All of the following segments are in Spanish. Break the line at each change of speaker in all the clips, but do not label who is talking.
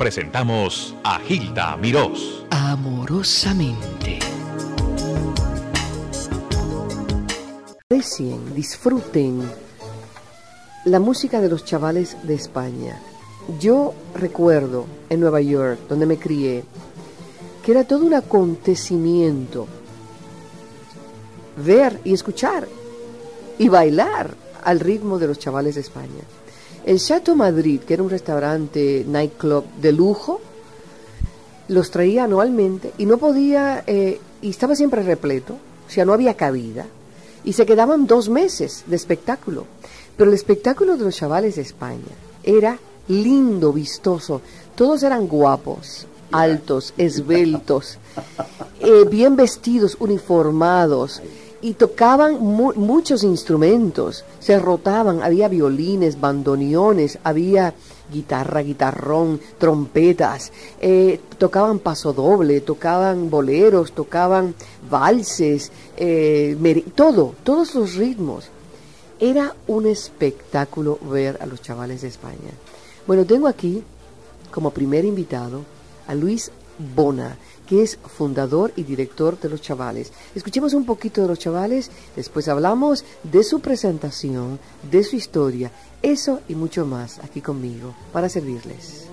presentamos a Gilda Mirós.
Amorosamente.
Aprecien, disfruten la música de los chavales de España. Yo recuerdo en Nueva York, donde me crié, que era todo un acontecimiento ver y escuchar y bailar al ritmo de los chavales de España. El Chateau Madrid, que era un restaurante nightclub de lujo, los traía anualmente y no podía, eh, y estaba siempre repleto, o sea, no había cabida, y se quedaban dos meses de espectáculo. Pero el espectáculo de los chavales de España era lindo, vistoso, todos eran guapos, altos, esbeltos, eh, bien vestidos, uniformados, y tocaban muchos instrumentos, se rotaban, había violines, bandoneones, había guitarra, guitarrón, trompetas, eh, tocaban pasodoble, tocaban boleros, tocaban valses, eh, todo, todos los ritmos. Era un espectáculo ver a los chavales de España. Bueno, tengo aquí como primer invitado a Luis Bona que es fundador y director de Los Chavales. Escuchemos un poquito de Los Chavales, después hablamos de su presentación, de su historia, eso y mucho más aquí conmigo para servirles.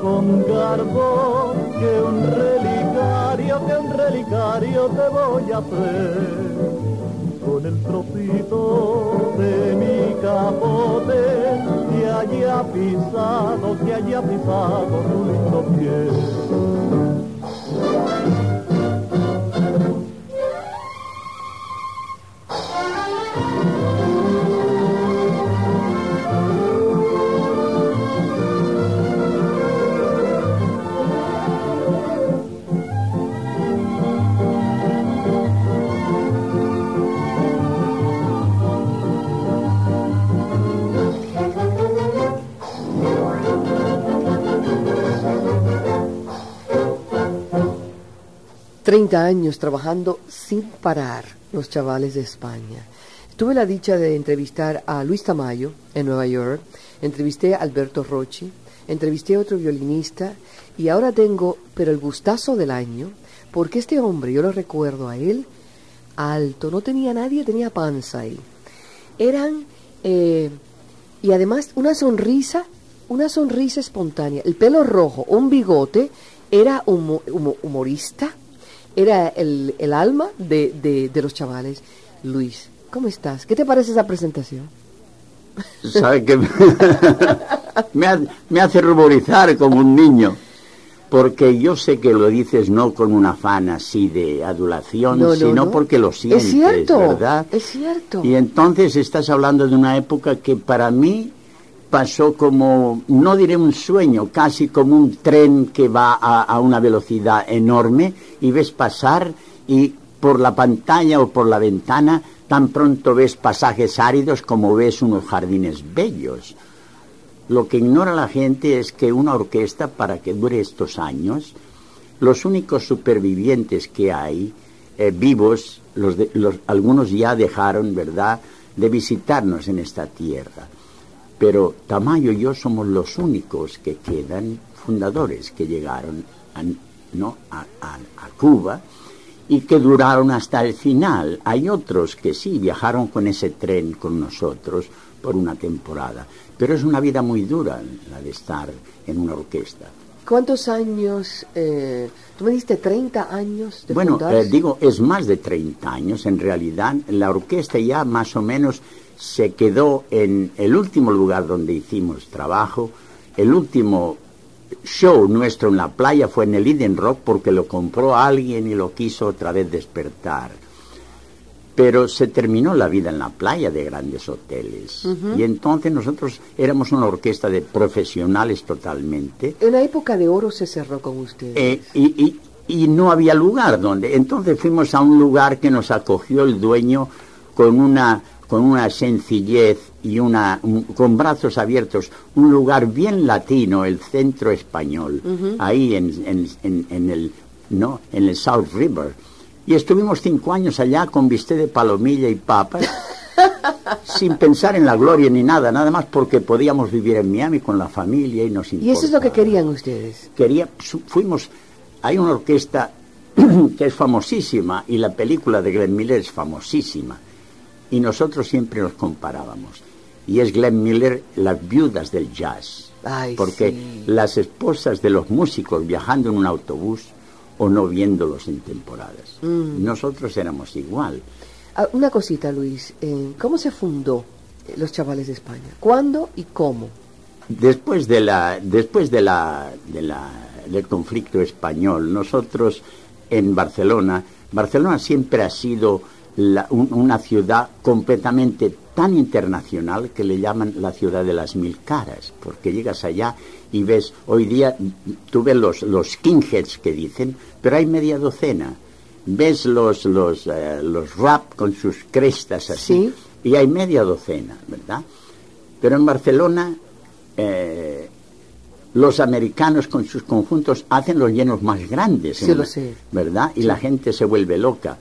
con garbo, que un relicario, que un relicario te voy a hacer. Con el trocito de mi capote, que haya pisado, que haya pisado tu lindo pie.
30 años trabajando sin parar los chavales de España. Tuve la dicha de entrevistar a Luis Tamayo en Nueva York, entrevisté a Alberto Rocci, entrevisté a otro violinista. Y ahora tengo, pero el gustazo del año, porque este hombre, yo lo recuerdo a él, alto, no tenía nadie, tenía panza ahí. Eran, eh, y además una sonrisa, una sonrisa espontánea, el pelo rojo, un bigote, era humorista, era el, el alma de, de, los chavales. Luis, ¿cómo estás? ¿Qué te parece esa presentación?
¿Sabe que me, hace ruborizar como un niño? Porque yo sé que lo dices no con un afán así de adulación, sino porque lo sientes, es cierto, ¿verdad?
Es cierto.
Y entonces estás hablando de una época que para mí pasó como, no diré un sueño, casi como un tren que va a, una velocidad enorme y ves pasar y por la pantalla o por la ventana tan pronto ves pasajes áridos como ves unos jardines bellos. Lo que ignora la gente es que una orquesta, para que dure estos años, los únicos supervivientes que hay, eh, vivos, los algunos ya dejaron, ¿verdad?, de visitarnos en esta tierra pero Tamayo y yo somos los únicos que quedan fundadores que llegaron a, ¿no? a, Cuba y que duraron hasta el final. Hay otros que sí viajaron con ese tren con nosotros por una temporada, pero es una vida muy dura la de estar en una orquesta.
¿Cuántos años? Eh, tú me diste 30 años de
Bueno, eh, digo, es más de 30 años. En realidad, la orquesta ya más o menos se quedó en el último lugar donde hicimos trabajo, el último show nuestro en la playa fue en el Eden Rock porque lo compró alguien y lo quiso otra vez despertar. pero se terminó la vida en la playa de grandes hoteles. Y entonces nosotros éramos una orquesta de profesionales totalmente.
En la época de oro se cerró con ustedes.
Eh, y, y, y no había lugar donde. Entonces fuimos a un lugar que nos acogió el dueño con una con una sencillez y una un- con brazos abiertos, un lugar bien latino, el centro español, ahí en, en, en- en el no en el South River. Y estuvimos cinco años allá con bistec de palomilla y papas, sin pensar en la gloria ni nada, nada más porque podíamos vivir en Miami con la familia y nos
y eso es lo que
importaba
querían ustedes.
quería fuimos hay una orquesta que es famosísima y la película de Glenn Miller es famosísima y nosotros siempre nos comparábamos y es Glenn Miller las viudas del jazz
Ay,
porque
sí.
las esposas de los músicos viajando en un autobús o no viéndolos en temporadas
Mm.
nosotros éramos igual
Ah, una cosita, Luis. eh, ¿Cómo se fundó eh, los chavales de España? ¿Cuándo y cómo?
Después de la, después de la, de la, del conflicto español, nosotros en Barcelona, Barcelona siempre ha sido la- un- una ciudad completamente tan internacional que le llaman la ciudad de las mil caras, porque llegas allá y ves, hoy día tú ves los, los skinheads que dicen, pero hay media docena. Ves los, los, eh, los rap con sus crestas así,
Sí.
y hay media docena, ¿verdad? Pero en Barcelona eh, los americanos con sus conjuntos hacen los llenos más grandes,
Sí, lo sé.
¿verdad? Y la gente se vuelve loca.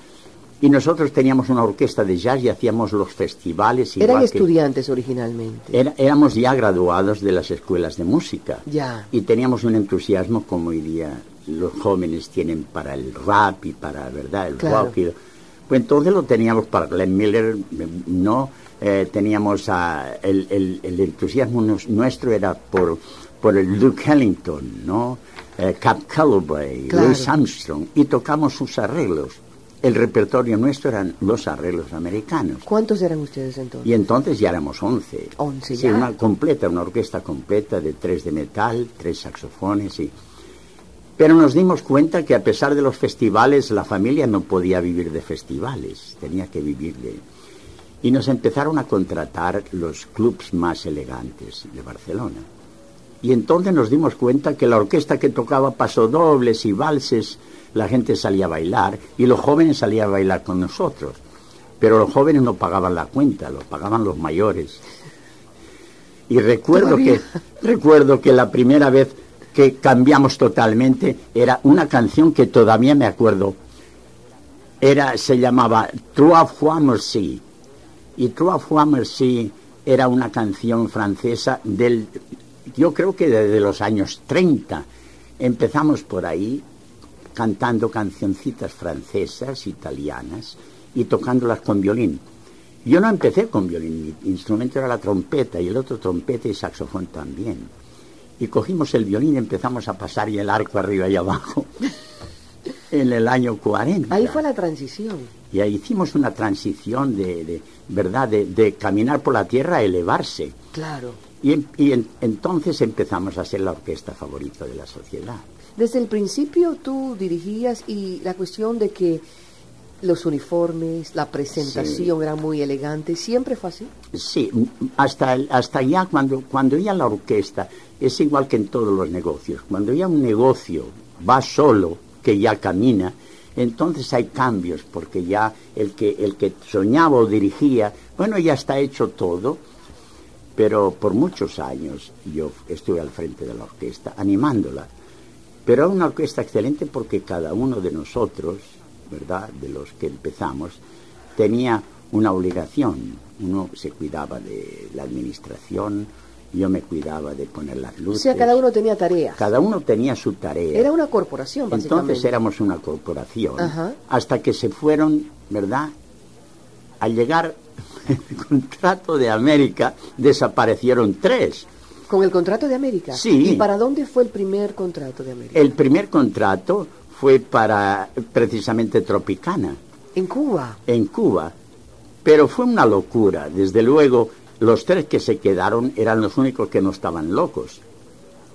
Y nosotros teníamos una orquesta de jazz y hacíamos los festivales.
Eran
igual que-
estudiantes originalmente.
Era- éramos ya graduados de las escuelas de música.
Ya.
Y teníamos un entusiasmo como hoy día los jóvenes tienen para el rap y para, ¿verdad?, el
Claro.
rock. y- pues entonces lo teníamos para Glenn Miller, ¿no? Eh, teníamos a- el, el- el entusiasmo nos- nuestro era por, por el Duke Ellington, ¿no? Eh, Cap Calloway,
Claro.
Louis Armstrong, y tocamos sus arreglos. El repertorio nuestro eran los arreglos americanos.
¿Cuántos eran ustedes entonces?
Y entonces ya éramos 11.
11
Sí,
ya.
una completa, una orquesta completa de tres de metal, tres saxofones y... Pero nos dimos cuenta que a pesar de los festivales, la familia no podía vivir de festivales, tenía que vivir de... Y nos empezaron a contratar los clubs más elegantes de Barcelona. Y entonces nos dimos cuenta que la orquesta que tocaba pasodobles y valses, la gente salía a bailar y los jóvenes salían a bailar con nosotros. Pero los jóvenes no pagaban la cuenta, lo pagaban los mayores. Y recuerdo
Todavía.
que recuerdo que la primera vez que cambiamos totalmente era una canción que todavía me acuerdo. Era se llamaba Trois fois merci. Y Trois fois merci era una canción francesa del yo creo que desde los años 30. Empezamos por ahí cantando cancioncitas francesas, italianas y tocándolas con violín. Yo no empecé con violín, mi instrumento era la trompeta y el otro trompeta y saxofón también. Y cogimos el violín y empezamos a pasar y el arco arriba y abajo en el año 40.
Ahí fue la transición.
Y ahí hicimos una transición de, de, ¿verdad? De, de caminar por la tierra a elevarse.
Claro.
Y, y en- entonces empezamos a ser la orquesta favorita de la sociedad.
Desde el principio tú dirigías y la cuestión de que los uniformes, la presentación era muy elegante, siempre fue así.
Sí, hasta, hasta ya cuando, cuando ya la orquesta es igual que en todos los negocios. Cuando ya un negocio va solo, que ya camina, entonces hay cambios, porque ya el que, el que soñaba o dirigía, bueno, ya está hecho todo, pero por muchos años yo estuve al frente de la orquesta, animándola. Pero era una orquesta excelente porque cada uno de nosotros, ¿verdad?, de los que empezamos, tenía una obligación. Uno se cuidaba de la administración, yo me cuidaba de poner las
O
luces.
sea, cada uno tenía tareas.
Cada uno tenía su tarea.
Era una corporación, básicamente.
Entonces éramos una corporación.
Ajá.
Hasta que se fueron, ¿verdad? Al llegar el contrato de América, desaparecieron tres.
Con el contrato de América.
Sí.
¿Y para dónde fue el primer contrato de América?
El primer contrato fue para precisamente Tropicana,
En Cuba.
en Cuba. Pero fue una locura. Desde luego, los tres que se quedaron eran los únicos que no estaban locos.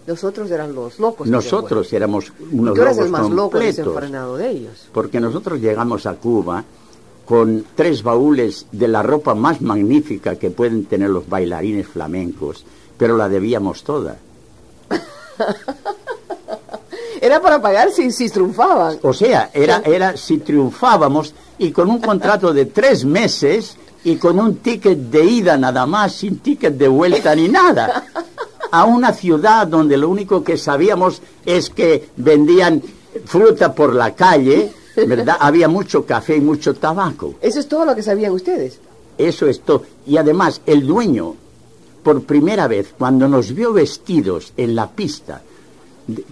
Los otros eran los locos.
Nosotros éramos unos
tú eres
locos
el más loco
completos.
desenfrenado de ellos.
Porque nosotros llegamos a Cuba con tres baúles de la ropa más magnífica que pueden tener los bailarines flamencos, pero la debíamos toda.
Era para pagar si, si triunfaban.
O sea, era, era si triunfábamos y con un contrato de tres meses y con un ticket de ida nada más, sin ticket de vuelta ni nada. A una ciudad donde lo único que sabíamos es que vendían fruta por la calle, ¿verdad? Había mucho café y mucho tabaco.
Eso es todo lo que sabían ustedes.
Eso es todo. Y además, el dueño, por primera vez, cuando nos vio vestidos en la pista,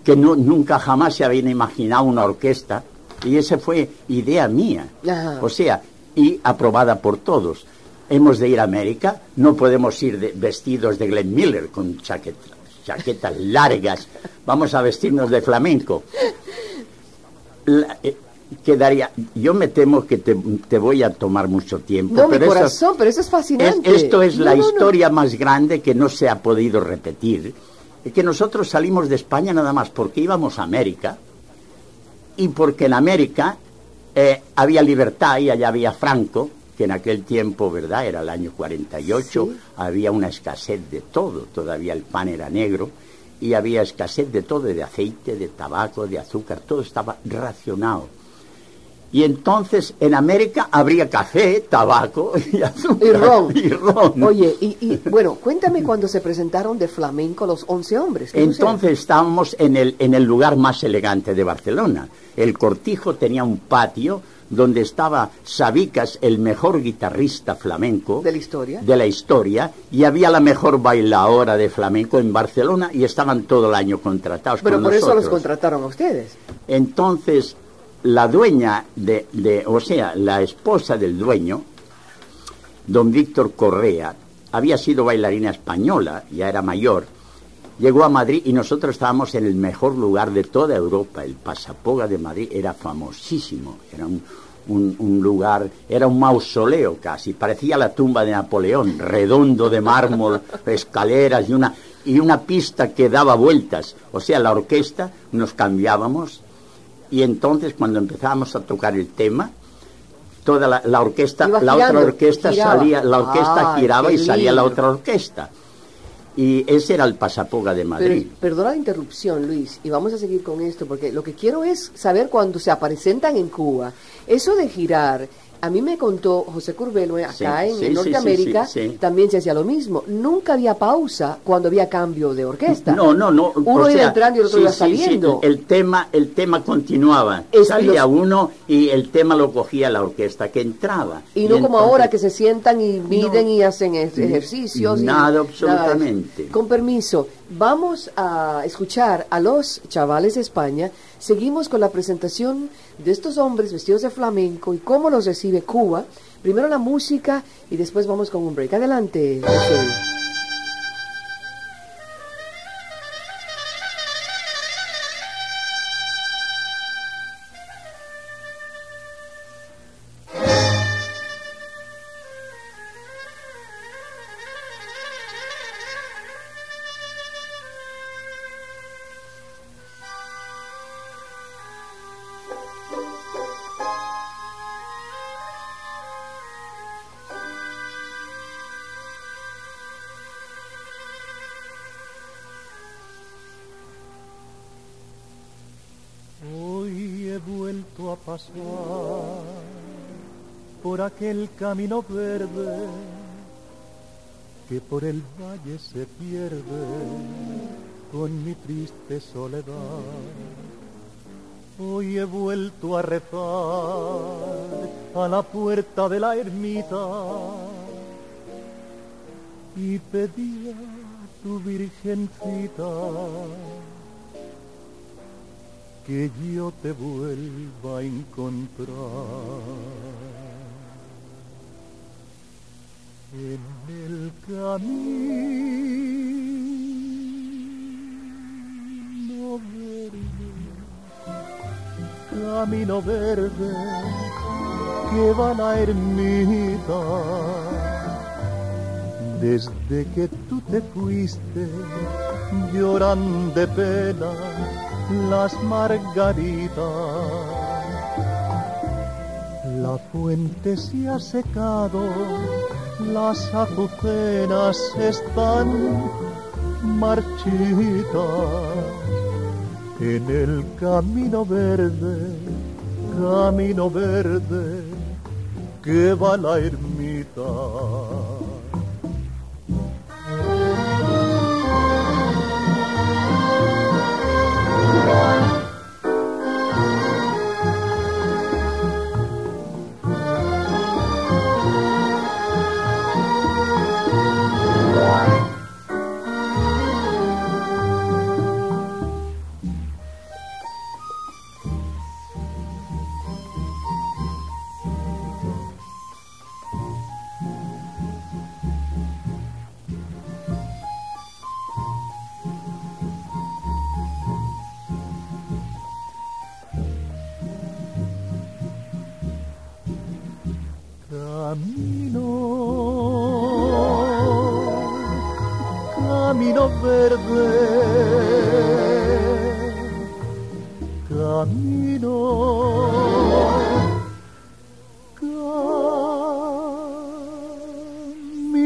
que no- nunca jamás se habían imaginado una orquesta, y esa fue idea mía.
Ajá.
O sea, y aprobada por todos. Hemos de ir a América, no podemos ir de- vestidos de Glenn Miller con chaquetas, chaquetas largas, vamos a vestirnos de flamenco. La- eh, quedaría, yo me temo que te, te voy a tomar mucho tiempo.
No, mi
pero eso-
corazón, pero eso es
es-
fascinante.
esto es la
No, no, no.
historia más grande que no se ha podido repetir. Que nosotros salimos de España nada más porque íbamos a América y porque en América eh, había libertad y allá había Franco, que en aquel tiempo, ¿verdad? Era el año 48,
Sí.
había una escasez de todo, todavía el pan era negro y había escasez de todo, de aceite, de tabaco, de azúcar, todo estaba racionado. Y entonces en América habría café, tabaco y azúcar.
Y ron.
Y ron.
Oye, y, y, bueno, cuéntame cuando se presentaron de flamenco los 11 hombres.
Entonces estábamos en el, en el lugar más elegante de Barcelona. El cortijo tenía un patio donde estaba Sabicas, el mejor guitarrista flamenco
¿De la historia?
de la historia, y había la mejor bailadora de flamenco en Barcelona y estaban todo el año contratados
Pero
con
por eso los contrataron a ustedes.
Entonces, la dueña de, de- o sea, la esposa del dueño, don Víctor Correa, había sido bailarina española, ya era mayor, llegó a Madrid y nosotros estábamos en el mejor lugar de toda Europa. El Pasapoga de Madrid era famosísimo, era un, un- lugar, era un mausoleo casi, parecía la tumba de Napoleón, redondo de mármol, escaleras y una, y una pista que daba vueltas. O sea, la orquesta nos cambiábamos y entonces cuando empezábamos a tocar el tema, toda la, la orquesta,
Iba
la otra orquesta
giraba.
salía, la orquesta giraba y salía la otra orquesta. Y ese era el Pasapoga de
Pero,
Madrid.
perdona la interrupción, Luis, y vamos a seguir con esto, porque lo que quiero es saber cuando se presentan en Cuba. Eso de girar, a mí me contó José Curbelo eh, acá
Sí,
en,
sí, sí,
en Norteamérica,
sí,
también se hacía lo mismo. Nunca había pausa cuando había cambio de orquesta.
No, no, no.
Uno iba
sea,
entrando y el otro iba saliendo.
el tema, el tema continuaba.
Es-
Salía
los-
uno y el tema lo cogía la orquesta que entraba.
Y no como ahora que se sientan y miden y hacen ej- ejercicios.
nada, absolutamente.
Con permiso, vamos a escuchar a los chavales de España. Seguimos con la presentación de estos hombres vestidos de flamenco y cómo los recibe Cuba. Primero la música y después vamos con un break. Adelante.
Por aquel camino verde que por el valle se pierde con mi triste soledad. Hoy he vuelto a rezar a la puerta de la ermita y pedí a tu virgencita que yo te vuelva a encontrar. En el camino verde, camino verde que va la ermita. Desde que tú te fuiste, lloran de pena las margaritas. La fuente se ha secado, las azucenas están marchitas. En el camino verde, camino verde, que va la ermita.